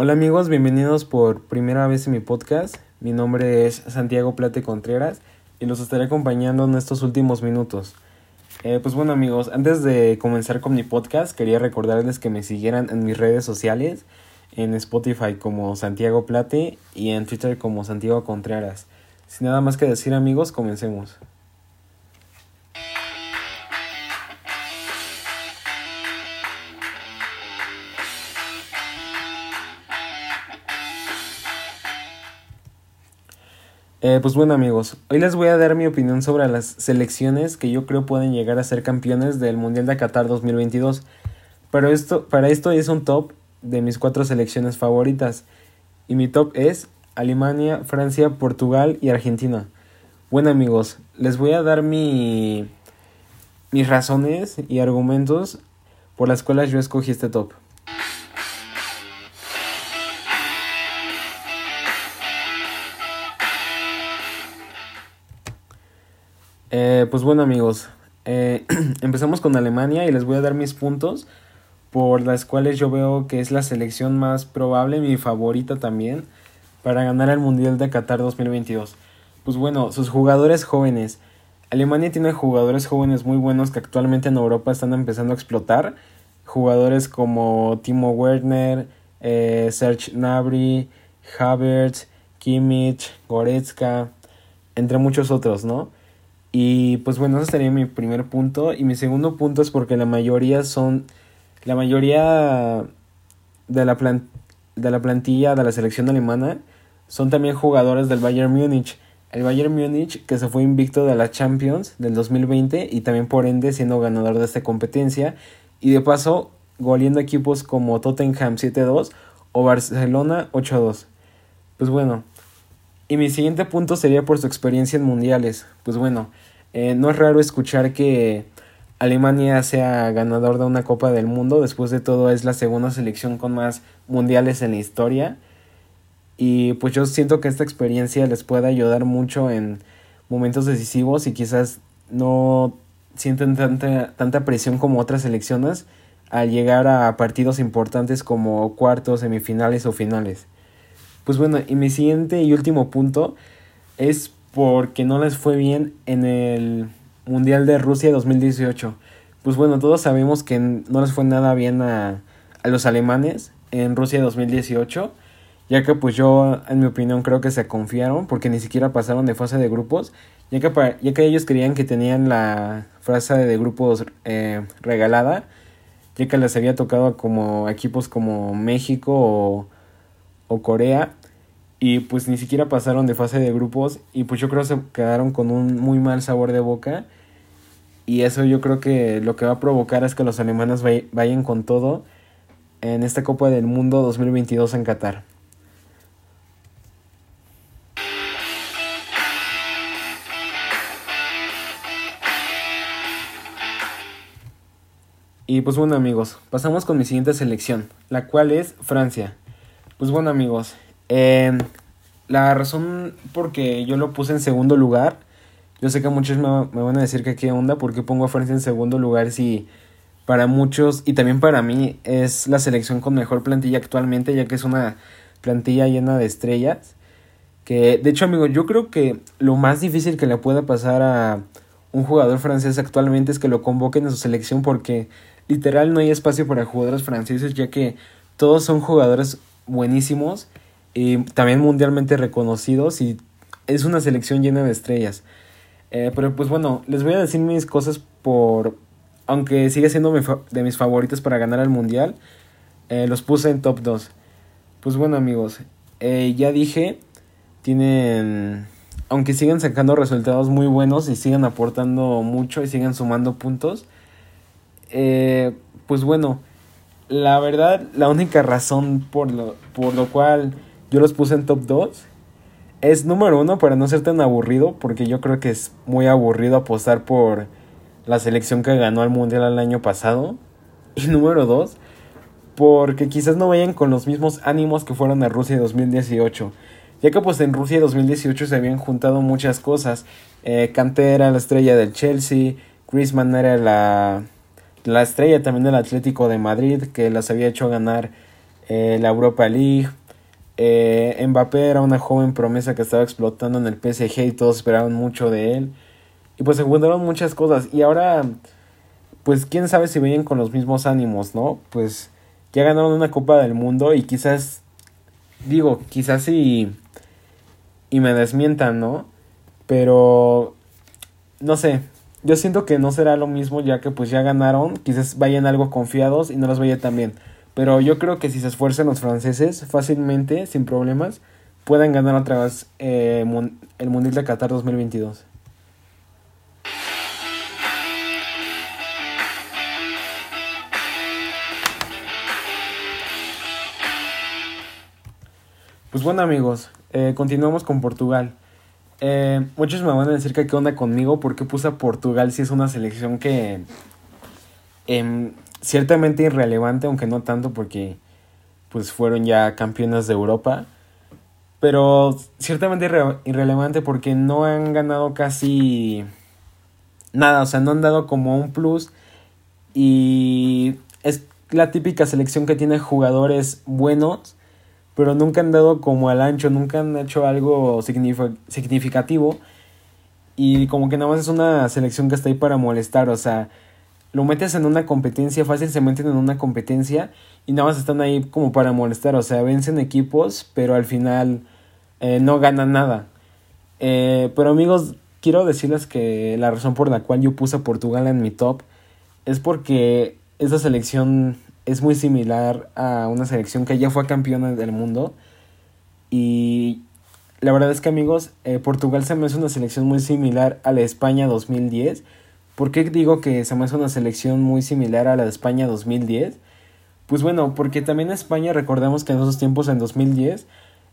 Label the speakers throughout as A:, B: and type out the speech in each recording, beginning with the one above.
A: Hola amigos, bienvenidos por primera vez en mi podcast. Mi nombre es Santiago Plate Contreras y los estaré acompañando en estos últimos minutos. Eh, pues bueno amigos, antes de comenzar con mi podcast quería recordarles que me siguieran en mis redes sociales, en Spotify como Santiago Plate y en Twitter como Santiago Contreras. Sin nada más que decir amigos, comencemos. Eh, pues bueno amigos, hoy les voy a dar mi opinión sobre las selecciones que yo creo pueden llegar a ser campeones del Mundial de Qatar 2022. Pero esto, para esto es un top de mis cuatro selecciones favoritas. Y mi top es Alemania, Francia, Portugal y Argentina. Bueno amigos, les voy a dar mi, mis razones y argumentos por las cuales yo escogí este top. Eh, pues bueno amigos, eh, empezamos con Alemania y les voy a dar mis puntos por las cuales yo veo que es la selección más probable, mi favorita también, para ganar el Mundial de Qatar 2022. Pues bueno, sus jugadores jóvenes. Alemania tiene jugadores jóvenes muy buenos que actualmente en Europa están empezando a explotar. Jugadores como Timo Werner, eh, Serge Gnabry, Havertz, Kimmich, Goretzka, entre muchos otros, ¿no? Y pues bueno, ese sería mi primer punto. Y mi segundo punto es porque la mayoría son. La mayoría de la, de la plantilla de la selección alemana son también jugadores del Bayern Múnich. El Bayern Múnich que se fue invicto de la Champions del 2020 y también por ende siendo ganador de esta competencia. Y de paso, goleando equipos como Tottenham 7-2 o Barcelona 8-2. Pues bueno, y mi siguiente punto sería por su experiencia en mundiales. Pues bueno, eh, no es raro escuchar que Alemania sea ganador de una Copa del Mundo. Después de todo es la segunda selección con más mundiales en la historia. Y pues yo siento que esta experiencia les puede ayudar mucho en momentos decisivos y quizás no sienten tanta, tanta presión como otras selecciones al llegar a partidos importantes como cuartos, semifinales o finales. Pues bueno, y mi siguiente y último punto es porque no les fue bien en el Mundial de Rusia 2018. Pues bueno, todos sabemos que no les fue nada bien a, a los alemanes en Rusia 2018, ya que pues yo, en mi opinión, creo que se confiaron porque ni siquiera pasaron de fase de grupos, ya que, ya que ellos creían que tenían la fase de grupos eh, regalada, ya que les había tocado como equipos como México o, o Corea, y pues ni siquiera pasaron de fase de grupos y pues yo creo que se quedaron con un muy mal sabor de boca y eso yo creo que lo que va a provocar es que los alemanes vayan con todo en esta Copa del Mundo 2022 en Qatar. Y pues bueno amigos, pasamos con mi siguiente selección, la cual es Francia. Pues bueno amigos, eh, la razón por que yo lo puse en segundo lugar, yo sé que muchos me, van a decir que qué onda, porque pongo a Francia en segundo lugar si para muchos y también para mí es la selección con mejor plantilla actualmente, ya que es una plantilla llena de estrellas. Que de hecho, amigo, yo creo que lo más difícil que le pueda pasar a un jugador francés actualmente es que lo convoquen en su selección porque literal no hay espacio para jugadores franceses ya que todos son jugadores buenísimos y también mundialmente reconocidos y es una selección llena de estrellas. Eh, pero pues bueno, les voy a decir mis cosas por... Aunque sigue siendo de mis favoritos para ganar el mundial, eh, los puse en top 2. Pues bueno amigos, eh, ya dije, tienen... Aunque siguen sacando resultados muy buenos y siguen aportando mucho y siguen sumando puntos, pues bueno, la verdad, la única razón por lo, por lo cual yo los puse en top 2. Es número uno para no ser tan aburrido, porque yo creo que es muy aburrido apostar por la selección que ganó al Mundial el año pasado. Y número dos, porque quizás no vayan con los mismos ánimos que fueron a Rusia 2018. Ya que pues en Rusia 2018 se habían juntado muchas cosas. Eh, era la estrella del Chelsea, Griezmann era la, la estrella también del Atlético de Madrid, que las había hecho ganar eh, la Europa League. Eh, Mbappé era una joven promesa que estaba explotando en el PSG y todos esperaban mucho de él. Y pues se juntaron muchas cosas. Y ahora, pues quién sabe si venían con los mismos ánimos, ¿no? Pues ya ganaron una Copa del Mundo y quizás, digo, quizás sí y me desmientan, ¿no? Pero, no sé, yo siento que no será lo mismo ya que pues ya ganaron, quizás vayan algo confiados y no les vaya tan bien. Pero yo creo que si se esfuerzan los franceses, fácilmente, sin problemas, puedan ganar otra vez eh, el Mundial de Qatar 2022. Pues bueno amigos, eh, continuamos con Portugal. Eh, muchos me van a decir que qué onda conmigo porque puse Portugal si es una selección que em, ciertamente irrelevante, aunque no tanto porque pues fueron ya campeones de Europa. Pero ciertamente irrelevante porque no han ganado casi nada, o sea, no han dado como un plus y es la típica selección que tiene jugadores buenos pero nunca han dado como al ancho, nunca han hecho algo significativo. Y como que nada más es una selección que está ahí para molestar, o sea, lo metes en una competencia, fácil se meten en una competencia y nada más están ahí como para molestar, o sea, vencen equipos, pero al final eh, no ganan nada. Eh, pero amigos, quiero decirles que la razón por la cual yo puse a Portugal en mi top es porque esa selección es muy similar a una selección que ya fue campeona del mundo. Y la verdad es que amigos, eh, Portugal se me hace una selección muy similar a la España 2010. ¿Por qué digo que se me hace una selección muy similar a la de España 2010? Pues bueno, porque también España recordemos que en esos tiempos, en 2010,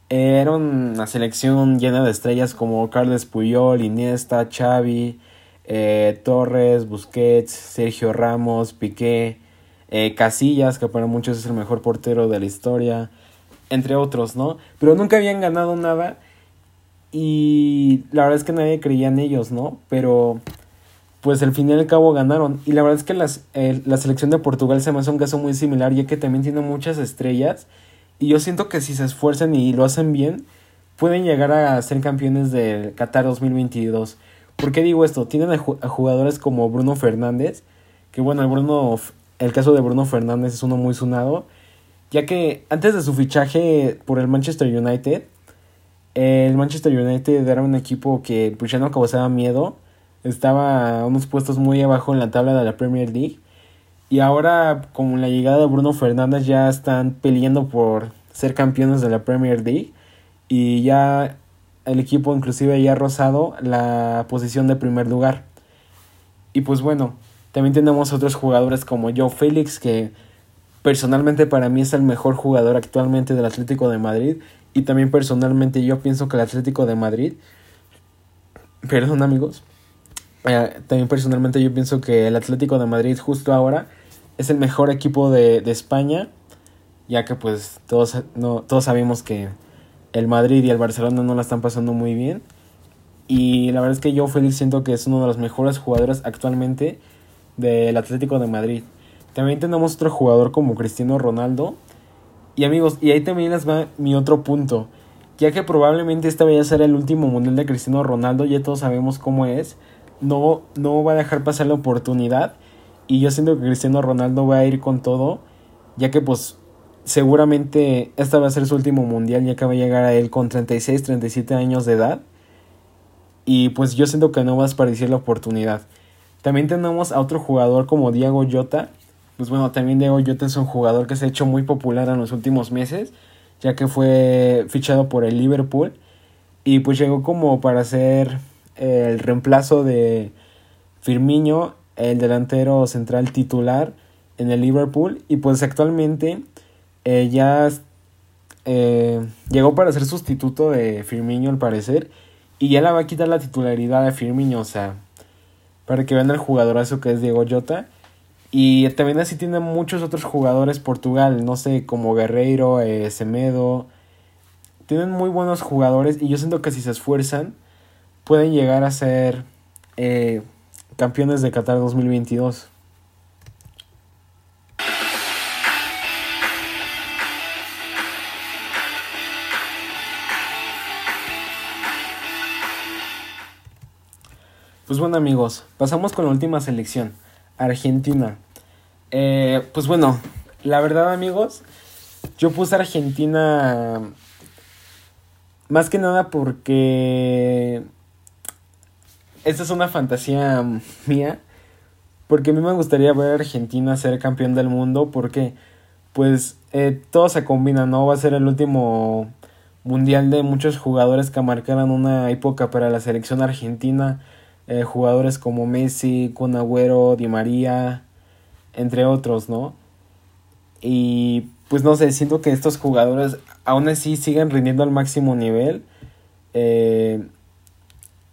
A: era una selección llena de estrellas como Carles Puyol, Iniesta, Xavi, eh, Torres, Busquets, Sergio Ramos, Piqué, eh, Casillas, que para muchos es el mejor portero de la historia, entre otros, ¿no? Pero nunca habían ganado nada y la verdad es que nadie creía en ellos, ¿no? Pero pues al fin y al cabo ganaron. Y la verdad es que las, la selección de Portugal se me hace un caso muy similar, ya que también tiene muchas estrellas. Y yo siento que si se esfuerzan y lo hacen bien, pueden llegar a ser campeones del Qatar 2022. ¿Por qué digo esto? Tienen a, jugadores como Bruno Fernández, que bueno, el Bruno el caso de Bruno Fernández es uno muy sonado, ya que antes de su fichaje por el Manchester United, el Manchester United era un equipo que pues ya no causaba miedo, estaba a unos puestos muy abajo en la tabla de la Premier League, y ahora con la llegada de Bruno Fernández ya están peleando por ser campeones de la Premier League, y ya el equipo inclusive ya ha rozado la posición de primer lugar. Y pues bueno, también tenemos otros jugadores como Joe Félix, que personalmente para mí es el mejor jugador actualmente del Atlético de Madrid. Y también personalmente yo pienso que el Atlético de Madrid, perdón amigos, eh, también personalmente yo pienso que el Atlético de Madrid justo ahora es el mejor equipo de, de España, ya que pues todos, no, todos sabemos que el Madrid y el Barcelona no la están pasando muy bien. Y la verdad es que yo Félix siento que es uno de los mejores jugadores actualmente del Atlético de Madrid. También tenemos otro jugador como Cristiano Ronaldo. Y amigos, y ahí también les va mi otro punto. Ya que probablemente este vaya a ser el último mundial de Cristiano Ronaldo, ya todos sabemos cómo es. No, no va a dejar pasar la oportunidad. Y yo siento que Cristiano Ronaldo va a ir con todo. Ya que pues seguramente este va a ser su último mundial. Ya que va a llegar a él con 36, 37 años de edad. Y pues yo siento que no va a desperdiciar la oportunidad. También tenemos a otro jugador como Diego Jota. Pues bueno, también Diego Jota es un jugador que se ha hecho muy popular en los últimos meses, ya que fue fichado por el Liverpool y pues llegó como para ser el reemplazo de Firmino, el delantero central titular en el Liverpool y pues actualmente eh, ya eh, llegó para ser sustituto de Firmino al parecer y ya le va a quitar la titularidad a Firmino, o sea, para que vean el jugadorazo que es Diego Jota. Y también así tiene muchos otros jugadores Portugal, no sé, como Guerreiro, eh, Semedo. Tienen muy buenos jugadores y yo siento que si se esfuerzan pueden llegar a ser eh, campeones de Qatar 2022. Pues bueno amigos, pasamos con la última selección, Argentina. Eh, pues bueno, la verdad amigos, yo puse Argentina más que nada porque esta es una fantasía mía. Porque a mí me gustaría ver a Argentina ser campeón del mundo. Porque, pues, eh, todo se combina, ¿no? Va a ser el último mundial de muchos jugadores que marcaron una época para la selección argentina. Eh, jugadores como Messi, Kun Agüero, Di María, entre otros, ¿no? Y pues no sé, siento que estos jugadores aún así siguen rindiendo al máximo nivel. Eh,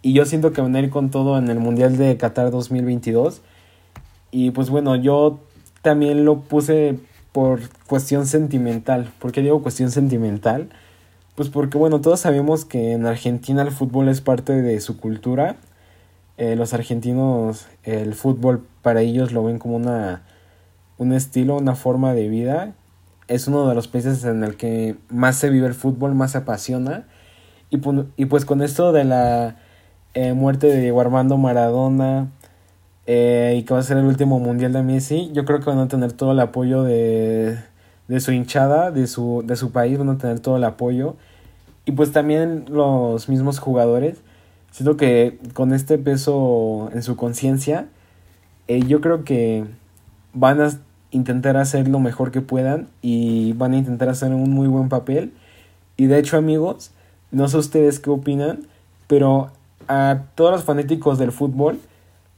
A: y yo siento que van con todo en el Mundial de Qatar 2022. Y pues bueno, yo también lo puse por cuestión sentimental. ¿Por qué digo cuestión sentimental? Pues porque bueno, todos sabemos que en Argentina el fútbol es parte de su cultura. Eh, los argentinos, el fútbol para ellos lo ven como una, un estilo, una forma de vida. Es uno de los países en el que más se vive el fútbol, más se apasiona. Y, y pues con esto de la eh, muerte de Diego Armando Maradona eh, y que va a ser el último mundial de Messi, yo creo que van a tener todo el apoyo de, de su hinchada, de su, de su país, van a tener todo el apoyo. Y pues también los mismos jugadores. Siento que con este peso en su conciencia, eh, yo creo que van a intentar hacer lo mejor que puedan y van a intentar hacer un muy buen papel. Y de hecho amigos, no sé ustedes qué opinan, pero a todos los fanáticos del fútbol,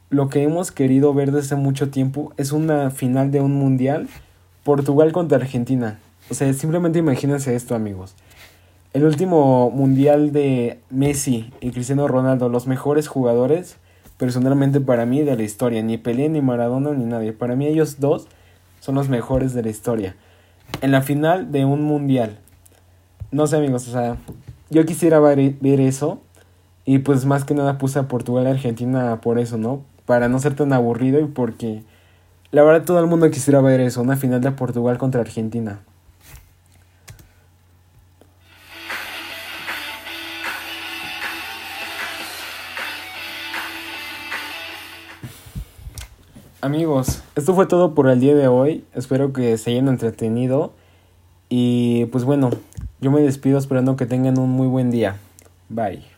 A: lo que hemos querido ver desde mucho tiempo es una final de un mundial, Portugal contra Argentina. O sea, simplemente imagínense esto, amigos. El último mundial de Messi y Cristiano Ronaldo, los mejores jugadores, personalmente para mí, de la historia. Ni Pelé, ni Maradona, ni nadie. Para mí ellos dos son los mejores de la historia. En la final de un mundial. No sé, amigos, o sea, yo quisiera ver, ver eso y pues más que nada puse a Portugal y Argentina por eso, ¿no? Para no ser tan aburrido y porque la verdad todo el mundo quisiera ver eso, una final de Portugal contra Argentina. Amigos, esto fue todo por el día de hoy. Espero que se hayan entretenido. Y pues bueno, yo me despido esperando que tengan un muy buen día. Bye.